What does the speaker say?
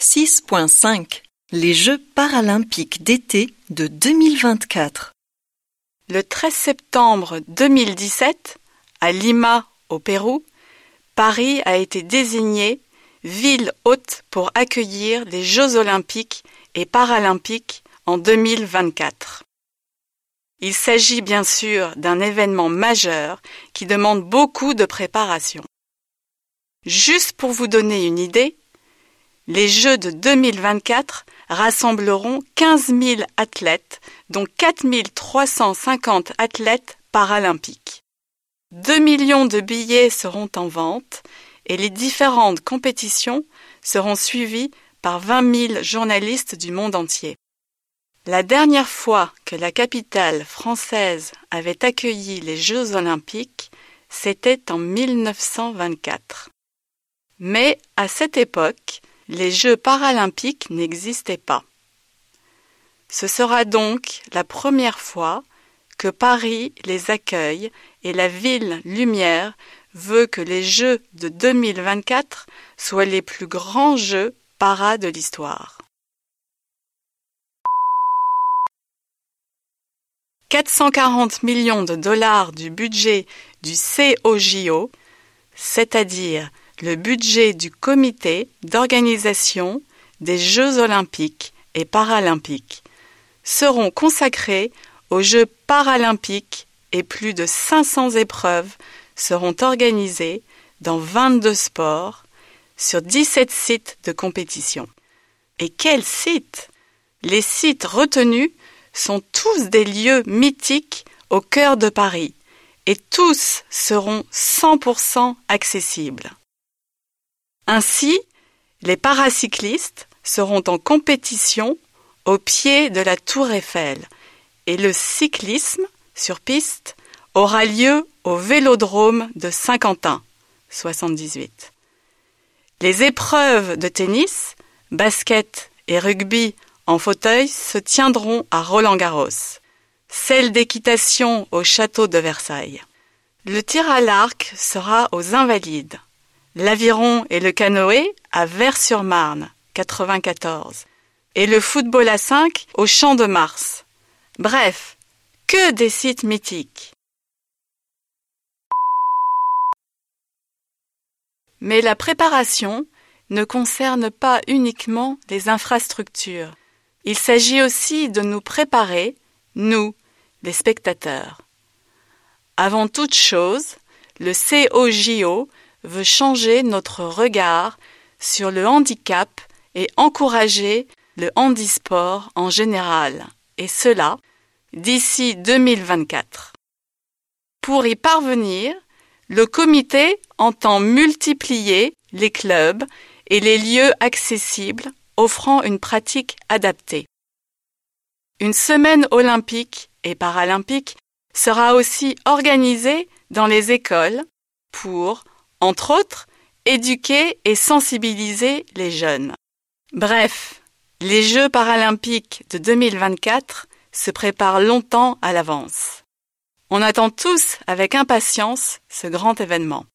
6.5 Les Jeux paralympiques d'été de 2024 Le 13 septembre 2017, à Lima, au Pérou, Paris a été désignée ville hôte pour accueillir les Jeux olympiques et paralympiques en 2024. Il s'agit bien sûr d'un événement majeur qui demande beaucoup de préparation. Juste pour vous donner une idée, les Jeux de 2024 rassembleront 15 000 athlètes, dont 4 350 athlètes paralympiques. 2 millions de billets seront en vente et les différentes compétitions seront suivies par 20 000 journalistes du monde entier. La dernière fois que la capitale française avait accueilli les Jeux olympiques, c'était en 1924. Mais à cette époque, les Jeux paralympiques n'existaient pas. Ce sera donc la première fois que Paris les accueille et la ville lumière veut que les Jeux de 2024 soient les plus grands Jeux para de l'histoire. 440 millions de dollars du budget du COJO, c'est-à-dire le budget du comité d'organisation des Jeux olympiques et paralympiques, seront consacrés aux Jeux paralympiques et plus de 500 épreuves seront organisées dans 22 sports sur 17 sites de compétition. Et quels sites? Les sites retenus sont tous des lieux mythiques au cœur de Paris et tous seront 100% accessibles. Ainsi, les paracyclistes seront en compétition au pied de la tour Eiffel et le cyclisme sur piste aura lieu au vélodrome de Saint-Quentin, 78. Les épreuves de tennis, basket et rugby en fauteuil se tiendront à Roland-Garros, celle d'équitation au château de Versailles. Le tir à l'arc sera aux Invalides, l'aviron et le canoë à Vers-sur-Marne, 94, et le football à 5 au Champ de Mars. Bref, que des sites mythiques. Mais la préparation ne concerne pas uniquement les infrastructures. Il s'agit aussi de nous préparer, nous, les spectateurs. Avant toute chose, le COJO veut changer notre regard sur le handicap et encourager le handisport en général, et cela d'ici 2024. Pour y parvenir, le comité entend multiplier les clubs et les lieux accessibles offrant une pratique adaptée. Une semaine olympique et paralympique sera aussi organisée dans les écoles pour, entre autres, éduquer et sensibiliser les jeunes. Bref, les Jeux paralympiques de 2024 se préparent longtemps à l'avance. On attend tous avec impatience ce grand événement.